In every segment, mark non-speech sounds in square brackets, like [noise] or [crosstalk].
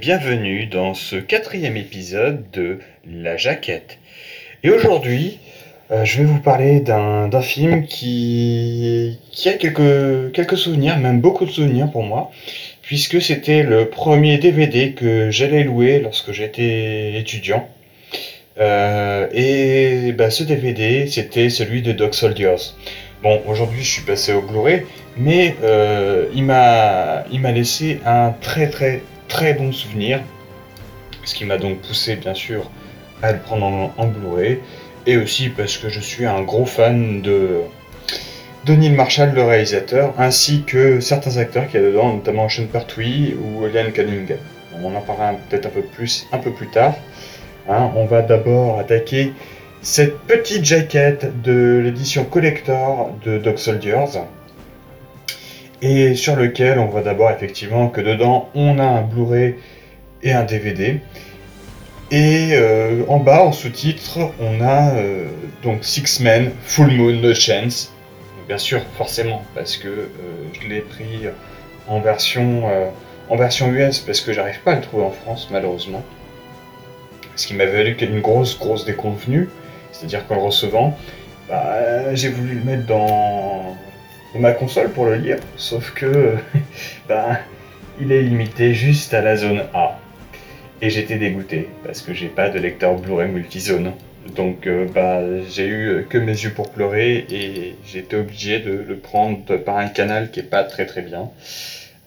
Bienvenue dans ce quatrième épisode de La Jaquette. Et aujourd'hui, euh, je vais vous parler d'un film qui, a quelques, souvenirs, même beaucoup de souvenirs pour moi, puisque c'était le premier DVD que j'allais louer lorsque j'étais étudiant. Euh, et bah, ce DVD, c'était celui de Dog Soldiers. Bon, aujourd'hui, je suis passé au Blu-ray, mais euh, il m'a laissé un très très très bon souvenir, ce qui m'a donc poussé bien sûr à le prendre en, en Blu-ray, et aussi parce que je suis un gros fan de, Neil Marshall, le réalisateur, ainsi que certains acteurs qu'il y a dedans, notamment Sean Pertwee ou Ian Cunningham. On en parlera peut-être un peu plus un peu plus tard. Hein, on va d'abord attaquer cette petite jaquette de l'édition collector de Dog Soldiers et sur lequel on voit d'abord effectivement que dedans on a un Blu-ray et un DVD. Et euh, en bas, en sous-titre, on a euh, donc Six Men, Full Moon, No Chance. Bien sûr, forcément, parce que euh, je l'ai pris en version, en version US, parce que j'arrive pas à le trouver en France, malheureusement. Ce qui m'a valu une grosse, grosse déconvenue. C'est-à-dire qu'en le recevant, bah, j'ai voulu le mettre dans, ma console pour le lire, sauf que [laughs] bah, il est limité juste à la zone A. Et j'étais dégoûté parce que j'ai pas de lecteur Blu-ray multizone. Donc euh, bah, j'ai eu que mes yeux pour pleurer et j'étais obligé de le prendre par un canal qui est pas très très bien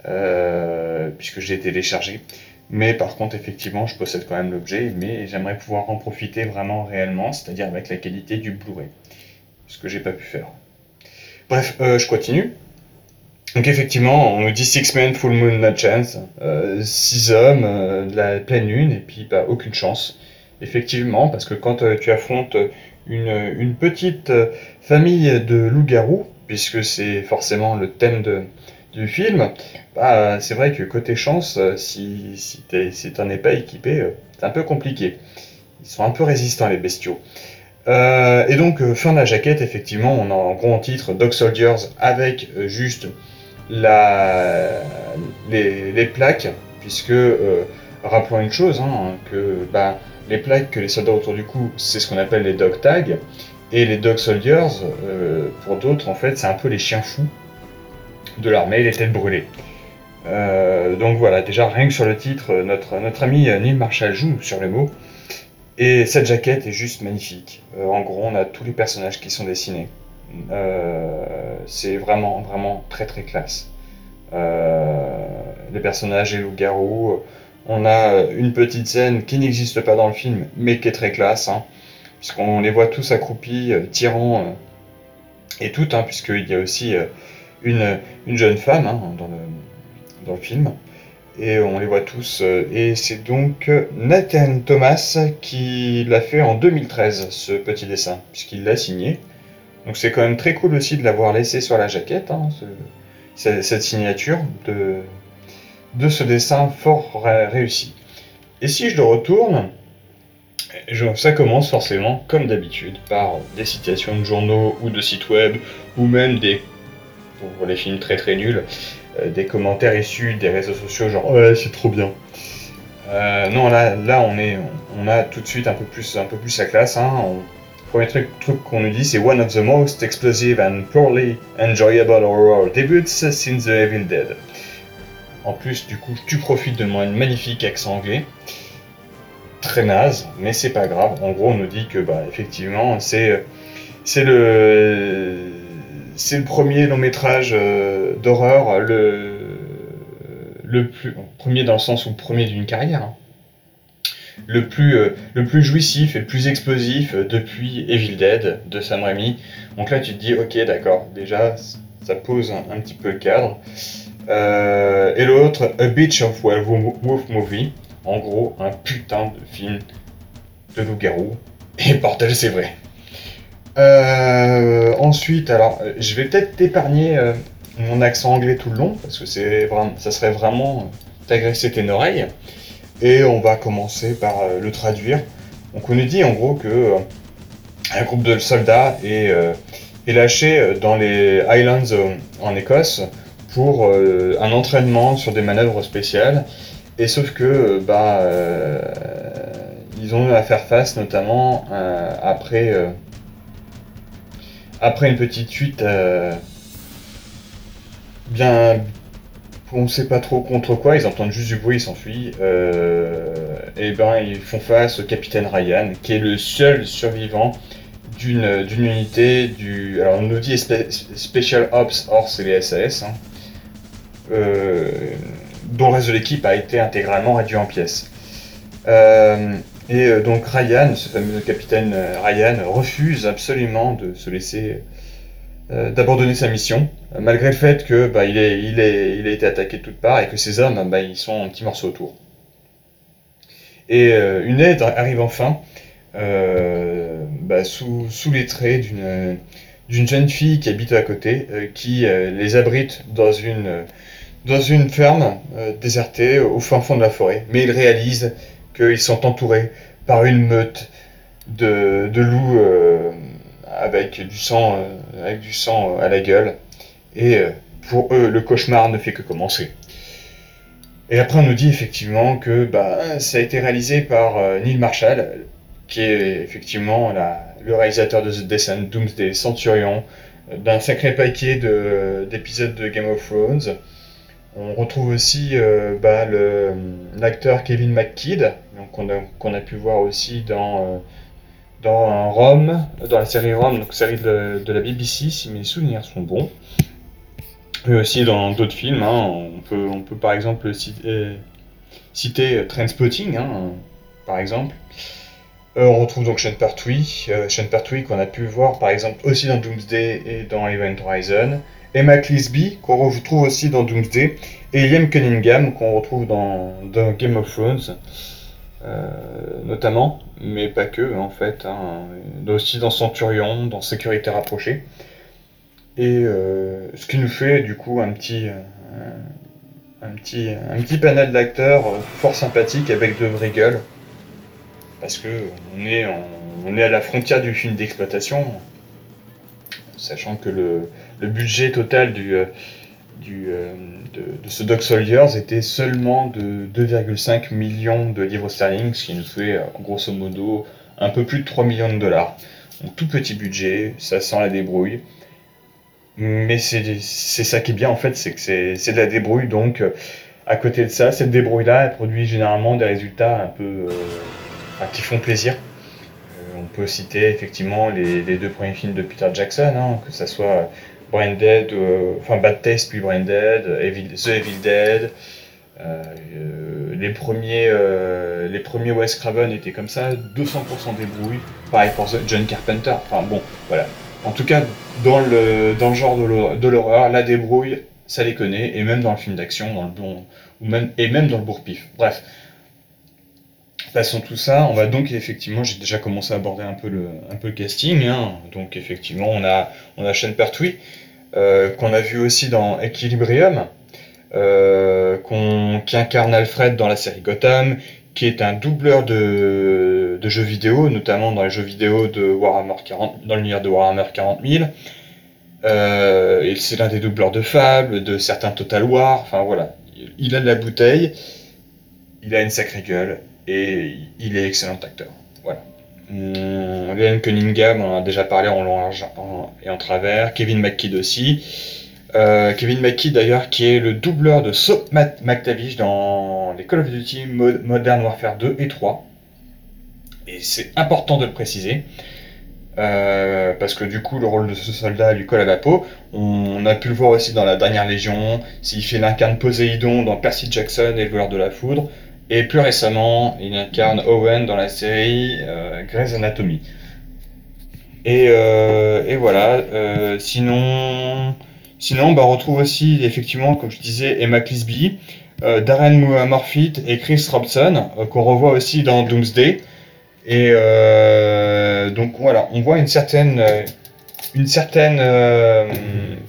euh, puisque j'ai téléchargé. Mais par contre effectivement je possède quand même l'objet mais j'aimerais pouvoir en profiter vraiment réellement, c'est-à-dire avec la qualité du Blu-ray. Ce que j'ai pas pu faire. Bref, euh, je continue. Donc effectivement, on nous dit Six Men, Full Moon, No Chance. Euh, six hommes, euh, la pleine lune, et puis bah, aucune chance. Effectivement, parce que quand tu affrontes une, une petite famille de loups-garous, puisque c'est forcément le thème de, du film, bah, c'est vrai que côté chance, si, si t'es- si t'en es pas équipé, c'est un peu compliqué. Ils sont un peu résistants les bestiaux. Euh, et donc, euh, fin de la jaquette, effectivement, on a en gros en titre Dog Soldiers avec euh, juste la, les, plaques, puisque, rappelons une chose, hein, que bah, les plaques que les soldats autour du cou, c'est ce qu'on appelle les dog tags, et les Dog Soldiers, pour d'autres, en fait, c'est un peu les chiens fous de l'armée, les têtes brûlées. Donc voilà, déjà rien que sur le titre, notre, notre ami Neil Marshall joue sur les mots. Et cette jaquette est juste magnifique. Euh, en gros, on a tous les personnages qui sont dessinés. Euh, c'est vraiment, vraiment très, très classe. Euh, les personnages et loups-garous. On a une petite scène qui n'existe pas dans le film, mais qui est très classe, hein, puisqu'on les voit tous accroupis, tirant, et toutes, hein, puisqu'il y a aussi une, une jeune femme hein, dans le film et on les voit tous. euh, Et c'est donc Nathan Thomas qui l'a fait en 2013, ce petit dessin, puisqu'il l'a signé. Donc c'est quand même très cool aussi de l'avoir laissé sur la jaquette, hein, ce- ce- cette signature de, de ce dessin fort ré- réussi. Et si je le retourne, ça commence forcément, comme d'habitude, par des citations de journaux ou de sites web, ou même des, pour les films très très nuls, euh, des commentaires issus des réseaux sociaux genre ouais c'est trop bien. Euh, non là là on est on a tout de suite un peu plus un peu plus la classe hein. On- premier truc, truc qu'on nous dit c'est one of the most explosive and poorly enjoyable horror debuts since The Evil Dead. En plus du coup tu profites de mon magnifique accent anglais. Très naze, mais c'est pas grave. En gros, on nous dit que bah effectivement, c'est c'est le c'est le premier long métrage euh, d'horreur, le le plus premier dans le sens où premier d'une carrière, hein. le plus euh, le plus jouissif et le plus explosif euh, depuis Evil Dead de Sam Raimi. Donc là, tu te dis ok, d'accord, déjà ça pose un, petit peu le cadre. Et l'autre, A Beach of Wolf Movie, en gros un putain de film de loup-garou. Et bordel, c'est vrai. Euh, ensuite, alors, je vais peut-être t'épargner euh, mon accent anglais tout le long, parce que c'est vraiment, ça serait vraiment euh, t'agresser tes oreilles. Et on va commencer par euh, le traduire. Donc, on nous dit en gros que un groupe de soldats est, est lâché dans les Highlands en Écosse pour un entraînement sur des manœuvres spéciales. Et sauf que, bah, ils ont eu à faire face, notamment après, après une petite fuite bien, on sait pas trop contre quoi, ils entendent juste du bruit, ils s'enfuient. et ben ils font face au capitaine Ryan, qui est le seul survivant d'une unité du. Alors on nous dit Special Ops, or c'est les SAS, hein, euh, dont le reste de l'équipe a été intégralement réduit en pièces. Euh, et euh, donc Ryan, ce fameux capitaine Ryan, refuse absolument de se laisser d'abandonner sa mission, malgré le fait que bah, il, est, il, est, il, a été attaqué de toutes parts et que ses hommes bah, ils sont un petit morceau autour. Et une aide arrive enfin euh, bah, sous, sous, les traits d'une jeune fille qui habite à côté, euh, qui euh, les abrite dans une, dans une ferme désertée au fin fond de la forêt. Mais ils réalisent qu'ils sont entourés par une meute de, de loups avec, du sang, avec du sang à la gueule. Et pour eux, le cauchemar ne fait que commencer. Et après, on nous dit effectivement que bah, ça a été réalisé par Neil Marshall, qui est effectivement le réalisateur de The Descent, Doomsday, Centurion, euh, d'un sacré paquet d'épisodes de, Game of Thrones. On retrouve aussi euh, bah, l'acteur Kevin McKidd, qu'on a, pu voir aussi dans, euh, dans Rome, dans la série Rome, donc série de, la BBC, si mes souvenirs sont bons. Mais aussi dans d'autres films, hein. on, peut, on peut par exemple citer, citer Trainspotting, hein, par exemple. Euh, on retrouve donc Sean Pertwee, euh, Sean Pertwee qu'on a pu voir par exemple aussi dans Doomsday et dans Event Horizon, Emma Clisby qu'on retrouve aussi dans Doomsday, et Liam Cunningham qu'on retrouve dans, Game of Thrones, euh, notamment, mais pas que en fait, hein, aussi dans Centurion, dans Sécurité rapprochée. Et ce qui nous fait du coup un petit, un petit, un petit panel d'acteurs fort sympathiques avec de vraies gueules parce que on est, on est à la frontière du film d'exploitation, sachant que le, budget total du, euh, euh, de, ce Dog Soldiers était seulement de 2,5 millions de livres sterling, ce qui nous fait euh, grosso modo un peu plus de 3 millions de dollars. Donc tout petit budget, ça sent la débrouille. Mais c'est ça qui est bien en fait, c'est que c'est de la débrouille, donc à côté de ça, cette débrouille-là, elle produit généralement des résultats un peu qui font plaisir. Euh, on peut citer effectivement les, deux premiers films de Peter Jackson, hein, que ce soit Branded, euh, enfin Bad Taste puis Branded, The Evil Dead. Euh, les premiers, les premiers Wes Craven étaient comme ça, 200% débrouille. Pareil pour John Carpenter. Enfin bon, voilà. En tout cas, dans le, dans le genre de l'horreur, la débrouille, ça les connaît, et même dans le film d'action, dans le bon, et même dans le bourre-pif. Bref, Passons tout ça, on va donc effectivement, j'ai déjà commencé à aborder un peu le, casting. Hein. Donc effectivement, on a, on a Sean Pertwee, euh, qu'on a vu aussi dans Equilibrium, euh, qui incarne Alfred dans la série Gotham, qui est un doubleur de, de, jeux vidéo, notamment dans les jeux vidéo de Warhammer 40, dans l'univers de Warhammer 40 000. Euh, c'est l'un des doubleurs de Fable, de certains Total War, enfin voilà. Il a de la bouteille, il a une sacrée gueule, et il est excellent acteur. Voilà. Hum, Cunningham, on en a déjà parlé en long et en travers. Kevin McKidd aussi. Euh, Kevin McKidd d'ailleurs, qui est le doubleur de Soap McTavish dans les Call of Duty Modern Warfare 2 et 3. Et c'est important de le préciser. Euh, parce que du coup, le rôle de ce soldat lui colle à la peau. On a pu le voir aussi dans la dernière Légion. S'il fait l'incarne Poséidon dans Percy Jackson et le voleur de la foudre. Et plus récemment, il incarne Owen dans la série euh, Grey's Anatomy. Et, euh, voilà, euh, sinon, sinon bah, on retrouve aussi effectivement, comme je disais, Emma Clisby, Darren Morfitt et Chris Robson, qu'on revoit aussi dans Doomsday. Et donc voilà, on voit une certaine, une certaine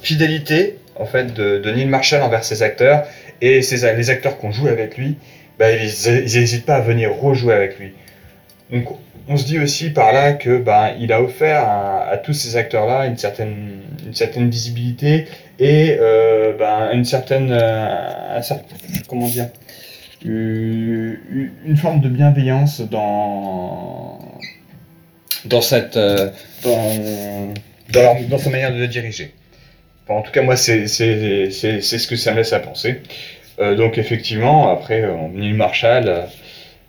fidélité en fait de, Neil Marshall envers ses acteurs et les acteurs qu'on joue avec lui bah, ils n'hésitent pas à venir rejouer avec lui. Donc on se dit aussi par là que bah, il a offert à, tous ces acteurs-là une certaine, visibilité et euh, bah, une certaine, euh, comment dire, une forme de bienveillance dans, dans, cette, dans, dans, sa manière de le diriger. en tout cas, moi, c'est ce que ça me laisse à penser. Donc, effectivement, après, Neil Marshall,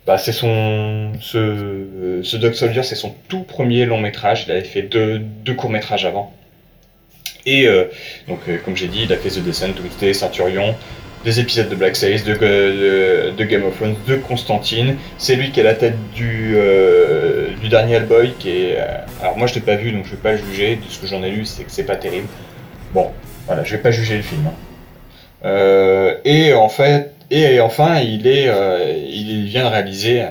bah, c'est son. Ce, ce Dog Soldier, c'est son tout premier long métrage. Il avait fait deux, deux courts métrages avant. Et euh, donc, euh, comme j'ai dit, il a fait The Descent, Twisted, Centurion, des épisodes de Black Sails, de, Game of Thrones, de Constantine. C'est lui qui est la tête du, euh, du dernier Hellboy. Qui est, alors, moi, je l'ai pas vu, donc je vais pas juger. De ce que j'en ai lu, c'est que c'est pas terrible. Bon, voilà, je vais pas juger le film. Hein. Et en fait, et enfin, il, est, euh, il vient de réaliser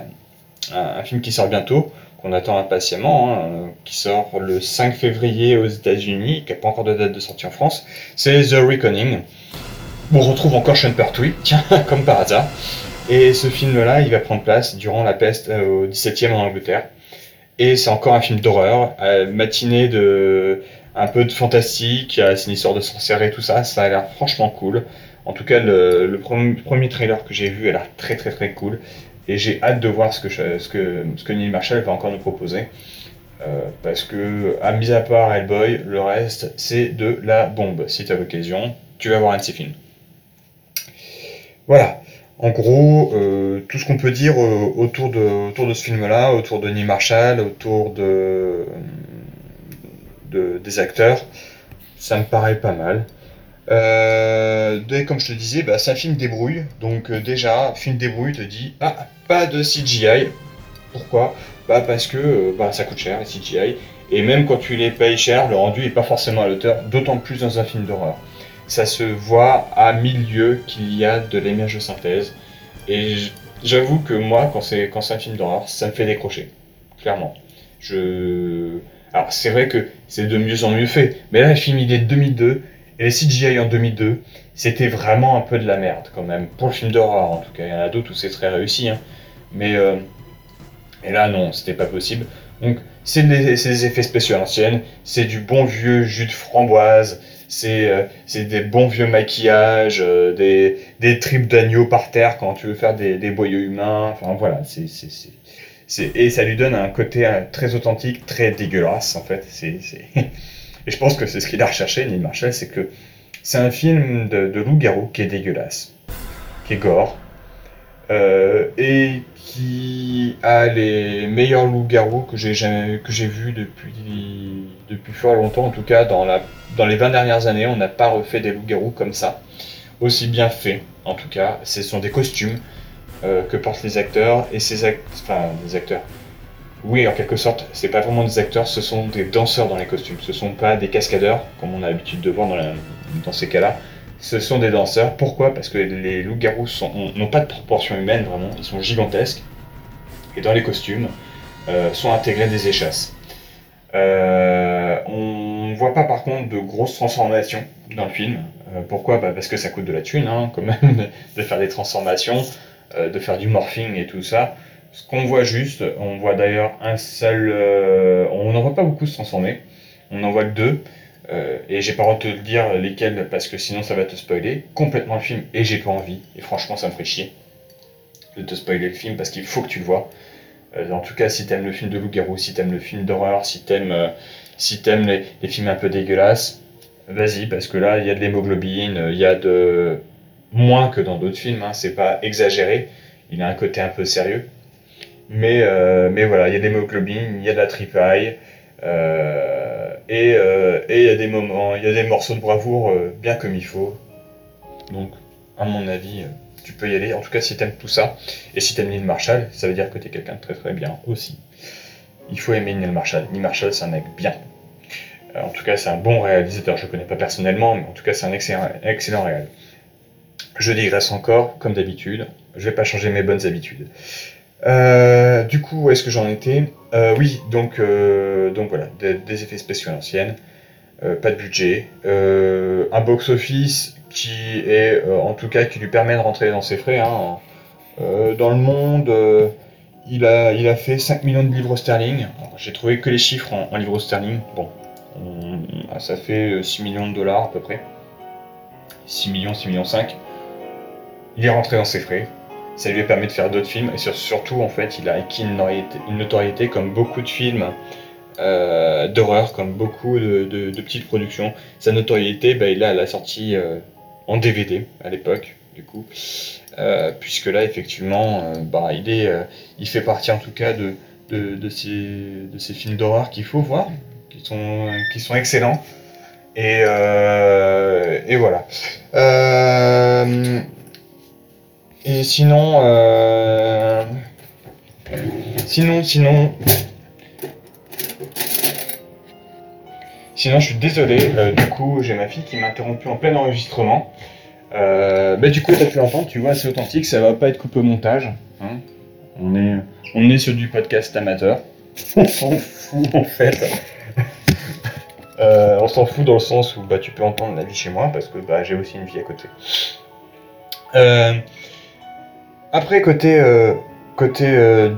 un, film qui sort bientôt, qu'on attend impatiemment, hein, qui sort le 5 février aux États-Unis, qui n'a pas encore de date de sortie en France. C'est The Reckoning. On retrouve encore Sean Pertwee, [laughs] tiens, comme par hasard. Et ce film-là, il va prendre place durant la peste euh, au 17e en Angleterre. Et c'est encore un film d'horreur, matinée de un peu de fantastique, c'est une histoire de sorcière et tout ça, ça a l'air franchement cool. En tout cas, le, premier trailer que j'ai vu a l'air très très très cool. Et j'ai hâte de voir ce que, Neil Marshall va encore nous proposer. Euh, parce que, à mis à part Hellboy, le reste, c'est de la bombe. Si tu as l'occasion, tu vas voir un de ses films. Voilà. En gros, euh, tout ce qu'on peut dire euh, autour, de, autour de ce film-là, autour de Neil Marshall, autour de, de, des acteurs, ça me paraît pas mal. Euh, comme je te disais, bah, c'est un film débrouille. Donc euh, déjà, film débrouille te dit ah pas de CGI. Pourquoi? Bah parce que euh, bah, ça coûte cher les CGI. Et même quand tu les payes cher, le rendu est pas forcément à l'auteur, d'autant plus dans un film d'horreur. Ça se voit à milieu qu'il y a de l'image de synthèse. Et j'avoue que moi, quand c'est un film d'horreur, ça me fait décrocher. Clairement. Je alors c'est vrai que c'est de mieux en mieux fait, mais là le film il est de 2002 et les CGI en 2002, c'était vraiment un peu de la merde quand même, pour le film d'horreur en tout cas. Il y en a d'autres où c'est très réussi, hein. mais euh, et là non, c'était pas possible. Donc c'est des, effets spéciaux anciennes, c'est du bon vieux jus de framboise, c'est euh, des bons vieux maquillages, euh, des, des tripes d'agneau par terre quand tu veux faire des, des boyaux humains, enfin voilà, c'est et ça lui donne un côté très authentique, très dégueulasse en fait. [laughs] Et je pense que c'est ce qu'il a recherché, Neil Marshall, c'est que c'est un film de, loup-garou qui est dégueulasse, qui est gore, euh, et qui a les meilleurs loups-garous que j'ai que j'ai vus depuis depuis fort longtemps. En tout cas, dans la dans les 20 dernières années, on n'a pas refait des loups-garous comme ça, aussi bien fait. En tout cas, ce sont des costumes euh, que portent les acteurs et ces acteurs, enfin les acteurs, oui, en quelque sorte, c'est pas vraiment des acteurs, ce sont des danseurs dans les costumes. Ce sont pas des cascadeurs, comme on a l'habitude de voir dans, ces cas-là. Ce sont des danseurs. Pourquoi? Parce que les loups-garous n'ont pas de proportion humaine vraiment, ils sont gigantesques. Et dans les costumes, euh, sont intégrés des échasses. Euh, on voit pas par contre de grosses transformations dans le film. Euh, pourquoi? Bah, Parce que ça coûte de la thune, hein, quand même, [laughs] de faire des transformations, de faire du morphing et tout ça. Ce qu'on voit juste, on voit d'ailleurs un seul. Euh, on n'en voit pas beaucoup se transformer. On en voit deux. Euh, et j'ai pas envie de te dire lesquels parce que sinon ça va te spoiler complètement le film. Et j'ai pas envie. Et franchement, ça me ferait chier de te spoiler le film parce qu'il faut que tu le vois. Euh, en tout cas, si t'aimes le film de loup-garou, si t'aimes le film d'horreur, si t'aimes si t'aimes les, les, films un peu dégueulasses, vas-y parce que là il y a de l'hémoglobine, il y a de moins que dans d'autres films. Hein, c'est pas exagéré. Il a un côté un peu sérieux. Mais, euh, mais voilà, il y a des l'hémoglobine, il y a de la tripaille, euh, euh, et il y a des moments, il y a des morceaux de bravoure bien comme il faut. Donc, à mon avis, tu peux y aller. En tout cas, si t'aimes tout ça, et si t'aimes Neil Marshall, ça veut dire que t'es quelqu'un de très très bien aussi. Il faut aimer Neil Marshall. Neil Marshall, c'est un mec bien. En tout cas, c'est un bon réalisateur. Je ne connais pas personnellement, mais en tout cas, c'est un excellent, excellent réal. Je digresse encore, comme d'habitude. Je vais pas changer mes bonnes habitudes. Euh, du coup, où est-ce que j'en étais? Euh, Oui, donc, euh, donc voilà, des, effets spéciaux à l'ancienne, pas de budget, un box-office qui est, en tout cas, qui lui permet de rentrer dans ses frais. Hein. dans le monde, il, a, il a fait 5 millions de livres sterling. J'ai trouvé que les chiffres en, livres sterling. Bon, ah, ça fait 6 millions de dollars à peu près. 6 millions, 6 millions 5. Il est rentré dans ses frais. ça lui permet de faire d'autres films et surtout en fait il a acquis une notoriété, comme beaucoup de films euh, d'horreur, comme beaucoup de, petites productions. Sa notoriété, bah, il a la sortie euh, en DVD à l'époque du coup, euh, puisque là effectivement bah, il, est, il fait partie en tout cas de, de, ces, de ces films d'horreur qu'il faut voir, qui sont, qui sont excellents. Et, et voilà. Et sinon, euh... sinon, sinon, sinon, je suis désolé. Euh, du coup, j'ai ma fille qui m'a interrompu en plein enregistrement. Euh, bah, du coup, t'as pu l'entendre, tu vois, c'est authentique, ça va pas être coupé au montage. Hein. on, est, on est sur du podcast amateur. [laughs] on s'en fout en fait. Euh, on s'en fout dans le sens où bah, tu peux entendre la vie chez moi parce que bah, j'ai aussi une vie à côté. Euh, après, côté. Euh, côté. Euh,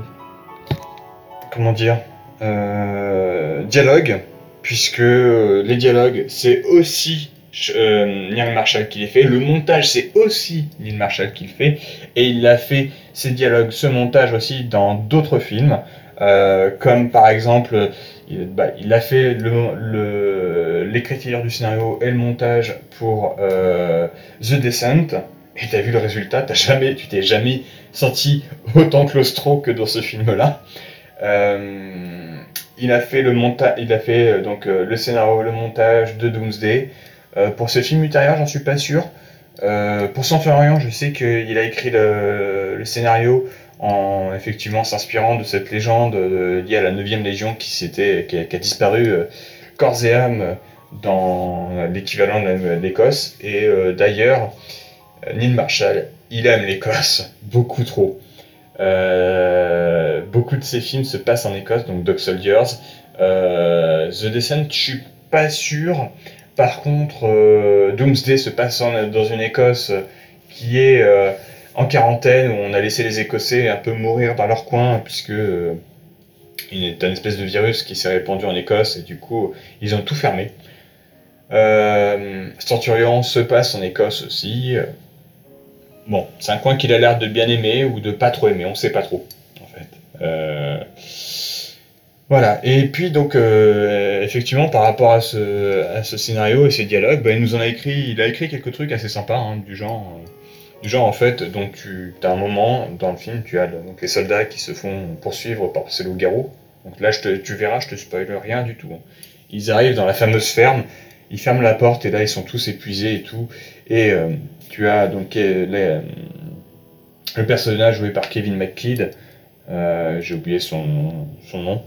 comment dire euh, Dialogue, puisque les dialogues, c'est aussi Neil Marshall qui les fait. Le montage, c'est aussi Neil Marshall qui le fait. Et il a fait ces dialogues, ce montage aussi dans d'autres films. comme par exemple, il, bah, a fait l'écriture le, du scénario et le montage pour The Descent, et t'as vu le résultat, t'as jamais, tu t'es jamais senti autant claustro que dans ce film-là. Euh, il a fait le montage, il a fait euh, donc euh, le scénario, le montage de Doomsday. pour ce film ultérieur, j'en suis pas sûr. pour Sans Rien, je sais qu'il a écrit le, scénario en effectivement s'inspirant de cette légende liée à la 9ème Légion qui, s'était, qui, a, disparu corps et âme dans l'équivalent de l'Écosse. Et d'ailleurs, Neil Marshall, il aime l'Écosse beaucoup trop. Euh, beaucoup de ses films se passent en Écosse, donc Dog Soldiers. Euh, The Descent, je suis pas sûr. Par contre, Doomsday se passe dans une Écosse qui est en quarantaine, où on a laissé les Écossais un peu mourir dans leur coin, puisque il est un espèce de virus qui s'est répandu en Écosse, et du coup, ils ont tout fermé. Centurion se passe en Écosse aussi. Bon, c'est un coin qu'il a l'air de bien aimer ou de pas trop aimer, on sait pas trop, en fait. Euh, voilà, et puis donc, euh, effectivement, par rapport à ce, scénario et ces dialogues, ben, il nous en a écrit, il a écrit quelques trucs assez sympas, hein, du genre, euh, du genre en fait, donc tu as un moment dans le film, tu as donc, les soldats qui se font poursuivre par ces loups-garous. Donc là, tu verras, je te spoil rien du tout. Hein. Ils arrivent dans la fameuse ferme, ils ferment la porte et là, ils sont tous épuisés et tout, et tu as donc euh, euh, le personnage joué par Kevin McKidd, euh, j'ai oublié son, nom,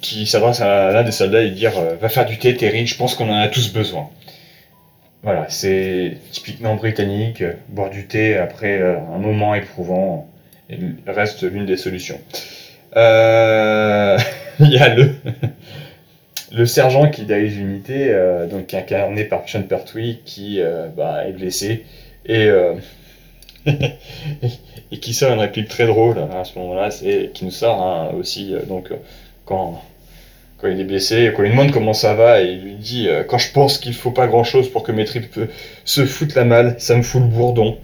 qui s'adresse à l'un des soldats et dire Va faire du thé, Terry, je pense qu'on en a tous besoin. Voilà, c'est typiquement britannique, boire du thé après un moment éprouvant reste l'une des solutions. [laughs] Il y a le, le sergent qui dirige l'unité, euh, donc incarné par Sean Pertwee, qui euh, bah, est blessé et, euh, [laughs] et qui sort une réplique très drôle hein, à ce moment-là, c'est qui nous sort hein, aussi donc quand quand il est blessé, quand il demande comment ça va, et il lui dit quand je pense qu'il faut pas grand-chose pour que mes tripes se foutent la malle, ça me fout le bourdon.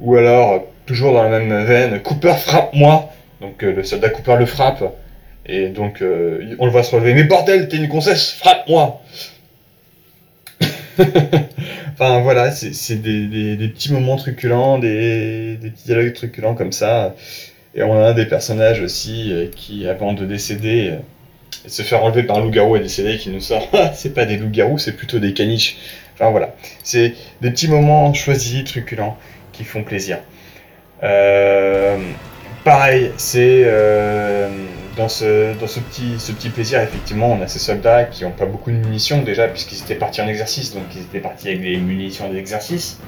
Ou alors toujours dans la même veine, Cooper frappe-moi. Donc le soldat Cooper le frappe et donc, euh, on le voit se relever. Mais bordel, t'es une concesse, frappe-moi [laughs] Enfin, voilà, c'est des, petits moments truculents, des, petits dialogues truculents comme ça. Et on a des personnages aussi euh, qui, avant de décéder, euh, se faire enlever par un loup-garou et décéder, qui nous sort [laughs] c'est pas des loups-garous, c'est plutôt des caniches. Enfin voilà, c'est des petits moments choisis, truculents, qui font plaisir. pareil, c'est dans ce, petit, plaisir, effectivement, on a ces soldats qui n'ont pas beaucoup de munitions déjà, puisqu'ils étaient partis en exercice, donc ils étaient partis avec des munitions d'exercice,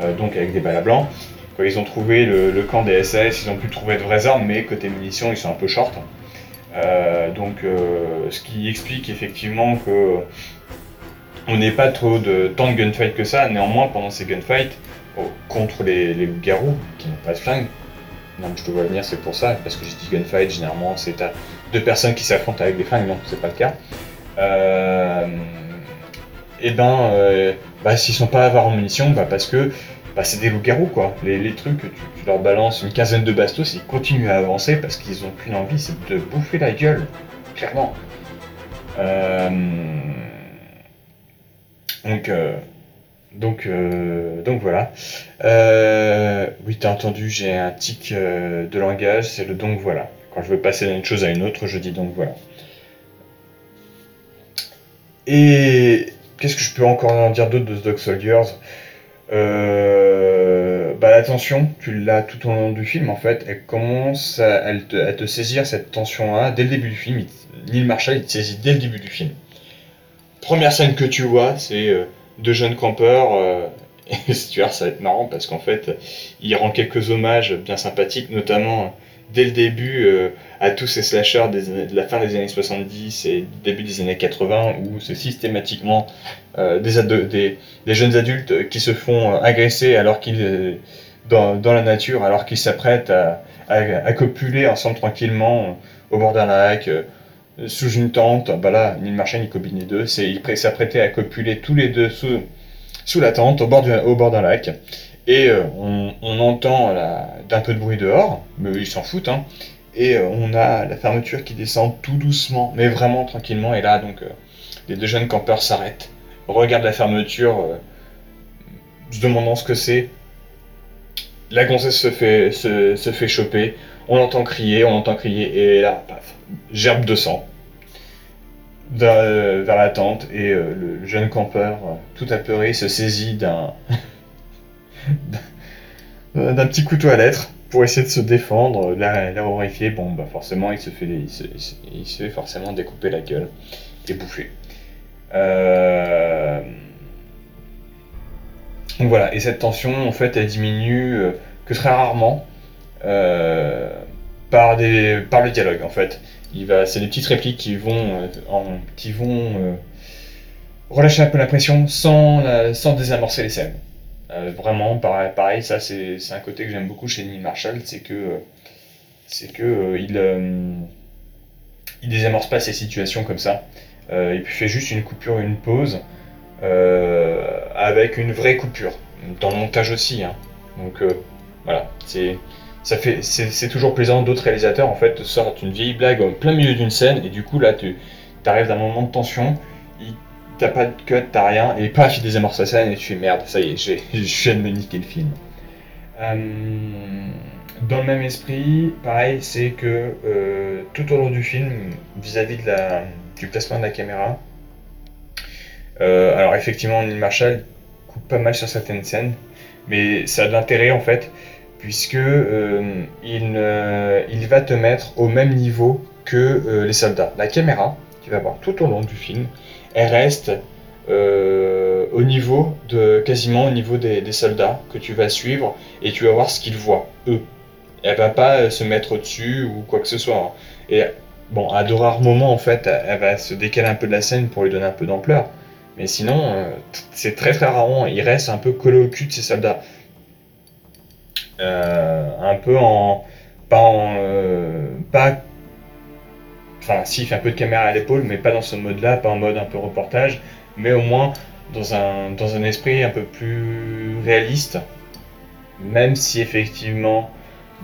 euh, donc avec des balles à blanc. Quand ils ont trouvé le, camp des SS, ils ont pu trouver de vraies armes, mais côté munitions, ils sont un peu short. Euh, donc, euh, ce qui explique effectivement que on n'ait pas trop de tant de gunfights que ça. Néanmoins, pendant ces gunfights, oh, contre les, les garous qui n'ont pas de flingue, non, je te vois venir, c'est pour ça, parce que j'ai dit gunfight, généralement, c'est deux personnes qui s'affrontent avec des flingues, non, c'est pas le cas. Euh, et ben, euh, bah, s'ils sont pas avoir en munitions, bah, parce que bah, c'est des loups-garous, quoi. Les, trucs, tu, tu, leur balances une quinzaine de bastos, ils continuent à avancer parce qu'ils ont qu'une envie, c'est de bouffer la gueule, clairement. Euh, donc, euh, donc, euh, donc voilà. oui, t'as entendu, j'ai un tic de langage, c'est le donc voilà. Quand je veux passer d'une chose à une autre, je dis donc voilà. Et qu'est-ce que je peux encore en dire d'autre de The Dog Soldiers? Euh, bah, la tension, tu l'as tout au long du film en fait, elle commence à, te, saisir cette tension-là dès le début du film. Neil Marshall, il te saisit dès le début du film. Première scène que tu vois, c'est deux jeunes campeurs. Euh, [laughs] et tu vois, ça va être marrant parce qu'en fait, il rend quelques hommages bien sympathiques, notamment dès le début euh, à tous ces slashers de la fin des années 70 et début des années 80 où c'est systématiquement euh, des, jeunes adultes qui se font agresser alors qu'ils dans, la nature alors qu'ils s'apprêtent à, à, copuler ensemble tranquillement au bord d'un lac sous une tente bah là Neil Marshall il combine les deux c'est ils s'apprêtaient à copuler tous les deux sous la tente au bord d'un lac et euh, on, entend d'un peu de bruit dehors, mais ils s'en foutent. Hein. Et euh, on a la fermeture qui descend tout doucement, mais vraiment tranquillement. Et là, donc, euh, les deux jeunes campeurs s'arrêtent, regardent la fermeture, se demandant ce que c'est. La gonzesse se fait, se, choper, on entend crier, on entend crier, et là, paf, gerbe de sang vers, la tente, et le jeune campeur, tout apeuré, se saisit [laughs] d'un petit couteau à lettres pour essayer de se défendre, la, la horrifier. Bon, bah forcément, il se, fait, il se, fait forcément découper la gueule et bouffer. Euh, donc voilà, et cette tension, en fait, elle diminue euh, que très rarement euh, par, le dialogue, en fait. C'est des petites répliques qui vont, vont relâcher un peu la pression sans, désamorcer les scènes. Euh, vraiment, pareil, ça c'est un côté que j'aime beaucoup chez Neil Marshall, c'est que, c'est euh, euh, il désamorce pas ces situations comme ça. il fait juste une coupure, une pause, avec une vraie coupure. Dans le montage aussi. Hein. Donc voilà, c'est ça fait c'est toujours plaisant d'autres réalisateurs en fait sortent une vieille blague en plein milieu d'une scène et du coup là tu arrives d'un moment de tension t'as pas de cut, t'as rien, et paf, il désamorce sa scène et tu fais merde, ça y est, [laughs] je viens de niquer le film. Euh, dans le même esprit, pareil, c'est que euh, tout au long du film, vis-à-vis la, du placement de la caméra, euh, alors effectivement, Neil Marshall coupe pas mal sur certaines scènes, mais ça a de l'intérêt en fait, puisque il, il va te mettre au même niveau que les soldats. La caméra, tu vas voir tout au long du film, elle reste euh, au niveau de quasiment au niveau des, soldats que tu vas suivre et tu vas voir ce qu'ils voient eux. Elle va pas euh, se mettre au-dessus ou quoi que ce soit. Hein. Et bon, à de rares moments en fait, elle va se décaler un peu de la scène pour lui donner un peu d'ampleur. Mais sinon, euh, c'est très très rarement. Il reste un peu collé au cul de ces soldats. un peu en pas en pas Enfin, si, il fait un peu de caméra à l'épaule, mais pas dans ce mode-là, pas en mode un peu reportage, mais au moins dans un, dans un esprit un peu plus réaliste, même si effectivement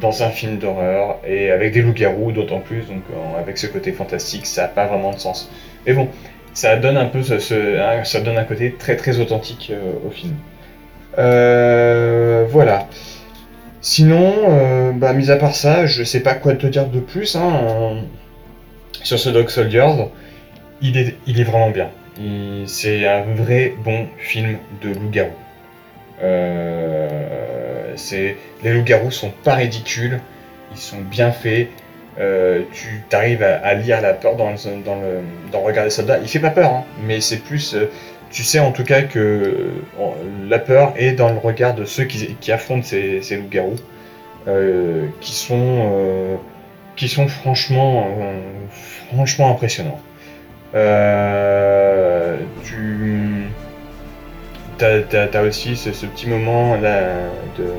dans un film d'horreur et avec des loups-garous d'autant plus, donc avec ce côté fantastique, ça n'a pas vraiment de sens. Mais bon, ça donne un peu ce, ça donne un côté très très authentique euh, au film. Euh, voilà. Sinon, euh, bah, mis à part ça, je sais pas quoi te dire de plus. Hein, sur ce Dog Soldiers, il est, il est vraiment bien. C'est un vrai bon film de loup-garou. Les loups-garous sont pas ridicules, ils sont bien faits. Euh, tu arrives à, lire la peur dans le, dans le, dans Regard des soldats. Il fait pas peur, hein, mais c'est plus. Euh, tu sais en tout cas que la peur est dans le regard de ceux qui, affrontent ces, loups-garous, qui sont qui sont franchement, euh, franchement impressionnants. Euh, tu as, aussi ce, petit moment là de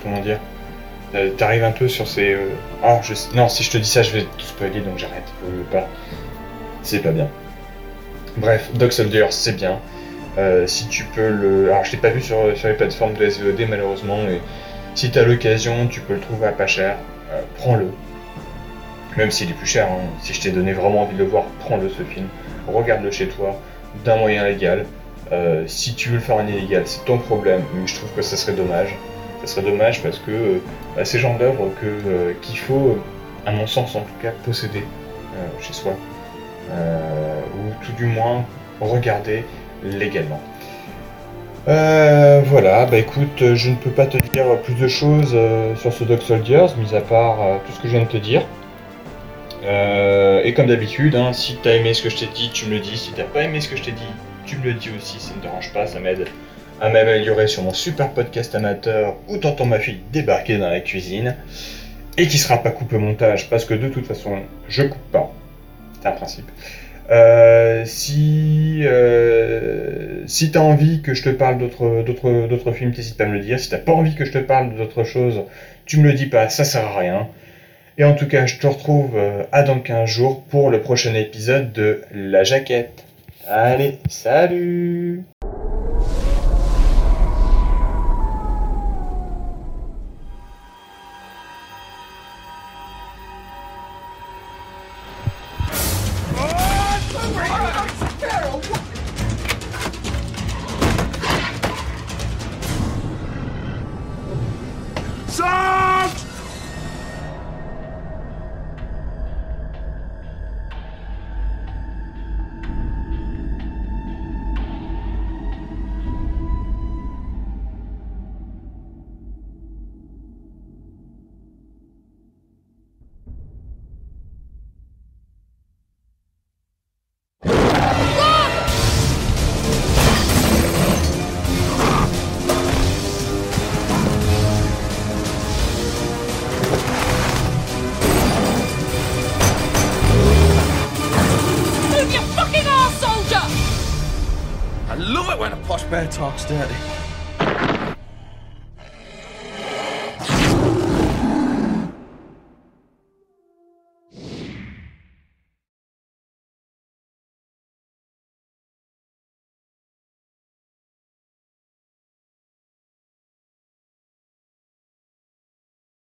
comment dire t'arrives un peu sur ces ah, je, non si je te dis ça je vais tout spoiler donc j'arrête c'est pas bien bref Dog Soldier c'est bien Euh, si tu peux le. Alors, je l'ai pas vu sur, les plateformes de SVOD malheureusement, mais si tu as l'occasion, tu peux le trouver à pas cher. Euh, prends-le. Même s'il est plus cher, hein. si je t'ai donné vraiment envie de le voir, prends-le ce film. Regarde-le chez toi, d'un moyen légal. Si tu veux le faire en illégal, c'est ton problème, mais je trouve que ça serait dommage. Ça serait dommage parce que euh, bah, c'est genre d'œuvre que, qu'il faut, à mon sens en tout cas, posséder chez soi. ou tout du moins regarder légalement. Euh, voilà, bah écoute, je ne peux pas te dire plus de choses euh, sur ce Dog Soldiers, mis à part euh, tout ce que je viens de te dire. et comme d'habitude, hein, si t'as aimé ce que je t'ai dit, tu me le dis. Si t'as pas aimé ce que je t'ai dit, tu me le dis aussi, ça ne me dérange pas, ça m'aide à m'améliorer sur mon super podcast amateur où t'entends ma fille débarquer dans la cuisine et qui sera pas coupé montage parce que de toute façon, je coupe pas. C'est un principe. Euh, si euh, si t'as envie que je te parle d'autres films, n'hésite pas à me le dire. Si t'as pas envie que je te parle d'autres choses, tu me le dis pas, ça sert à rien. Et en tout cas, je te retrouve euh, à dans 15 jours pour le prochain épisode de La Jaquette. Allez, salut talks dirty.